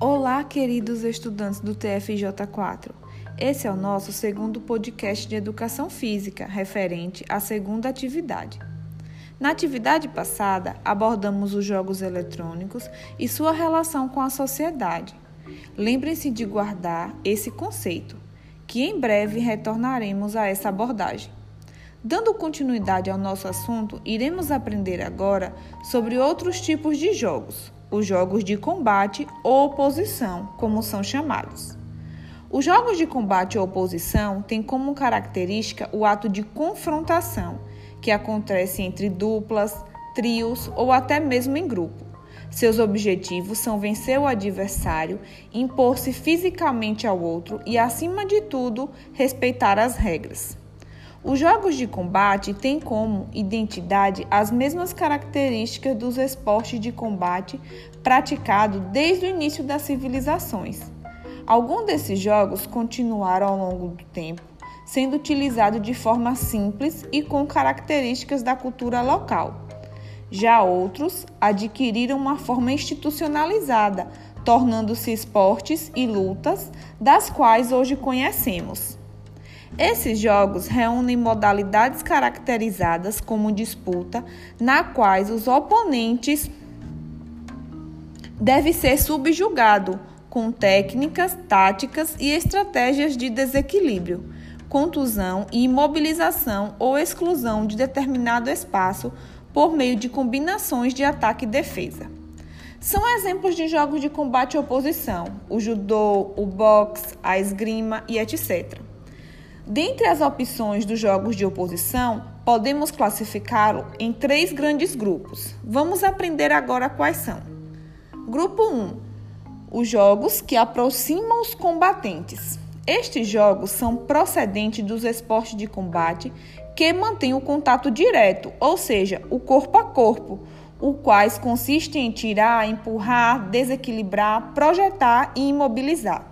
Olá, queridos estudantes do TFJ4. Esse é o nosso segundo podcast de educação física, referente à segunda atividade. Na atividade passada, abordamos os jogos eletrônicos e sua relação com a sociedade. Lembrem-se de guardar esse conceito, que em breve retornaremos a essa abordagem. Dando continuidade ao nosso assunto, iremos aprender agora sobre outros tipos de jogos os jogos de combate ou oposição, como são chamados. Os jogos de combate ou oposição têm como característica o ato de confrontação, que acontece entre duplas, trios ou até mesmo em grupo. Seus objetivos são vencer o adversário, impor-se fisicamente ao outro e, acima de tudo, respeitar as regras. Os jogos de combate têm como identidade as mesmas características dos esportes de combate praticados desde o início das civilizações. Alguns desses jogos continuaram ao longo do tempo, sendo utilizados de forma simples e com características da cultura local. Já outros adquiriram uma forma institucionalizada, tornando-se esportes e lutas, das quais hoje conhecemos. Esses jogos reúnem modalidades caracterizadas como disputa, na quais os oponentes devem ser subjugados com técnicas, táticas e estratégias de desequilíbrio, contusão e imobilização ou exclusão de determinado espaço por meio de combinações de ataque e defesa. São exemplos de jogos de combate e oposição: o judô, o boxe, a esgrima e etc. Dentre as opções dos jogos de oposição, podemos classificá-lo em três grandes grupos. Vamos aprender agora quais são. Grupo 1: os jogos que aproximam os combatentes. Estes jogos são procedentes dos esportes de combate que mantêm o contato direto, ou seja, o corpo a corpo, o quais consistem em tirar, empurrar, desequilibrar, projetar e imobilizar.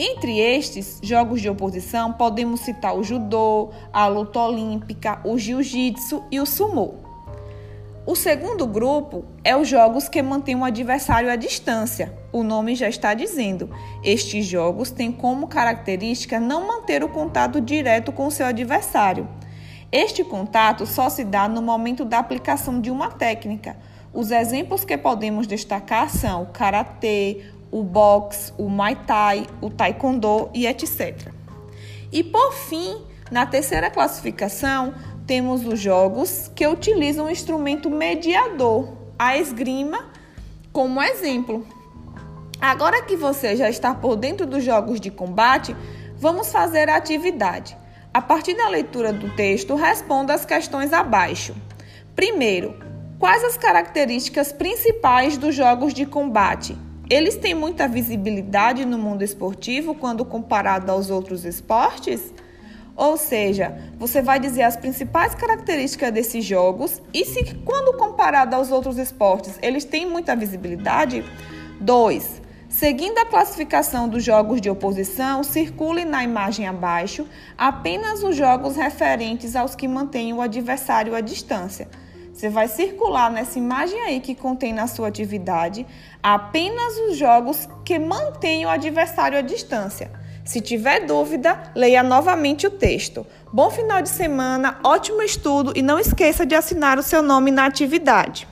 Entre estes jogos de oposição, podemos citar o judô, a luta olímpica, o jiu-jitsu e o sumô. O segundo grupo é os jogos que mantêm o adversário à distância. O nome já está dizendo. Estes jogos têm como característica não manter o contato direto com seu adversário. Este contato só se dá no momento da aplicação de uma técnica. Os exemplos que podemos destacar são o karatê, o boxe, o muay thai, o taekwondo e etc. E por fim, na terceira classificação, temos os jogos que utilizam o instrumento mediador, a esgrima, como exemplo. Agora que você já está por dentro dos jogos de combate, vamos fazer a atividade. A partir da leitura do texto, responda as questões abaixo. Primeiro, quais as características principais dos jogos de combate? Eles têm muita visibilidade no mundo esportivo quando comparado aos outros esportes? Ou seja, você vai dizer as principais características desses jogos e se quando comparado aos outros esportes, eles têm muita visibilidade? 2. Seguindo a classificação dos jogos de oposição, circule na imagem abaixo apenas os jogos referentes aos que mantêm o adversário à distância. Você vai circular nessa imagem aí que contém na sua atividade apenas os jogos que mantêm o adversário à distância. Se tiver dúvida, leia novamente o texto. Bom final de semana, ótimo estudo e não esqueça de assinar o seu nome na atividade.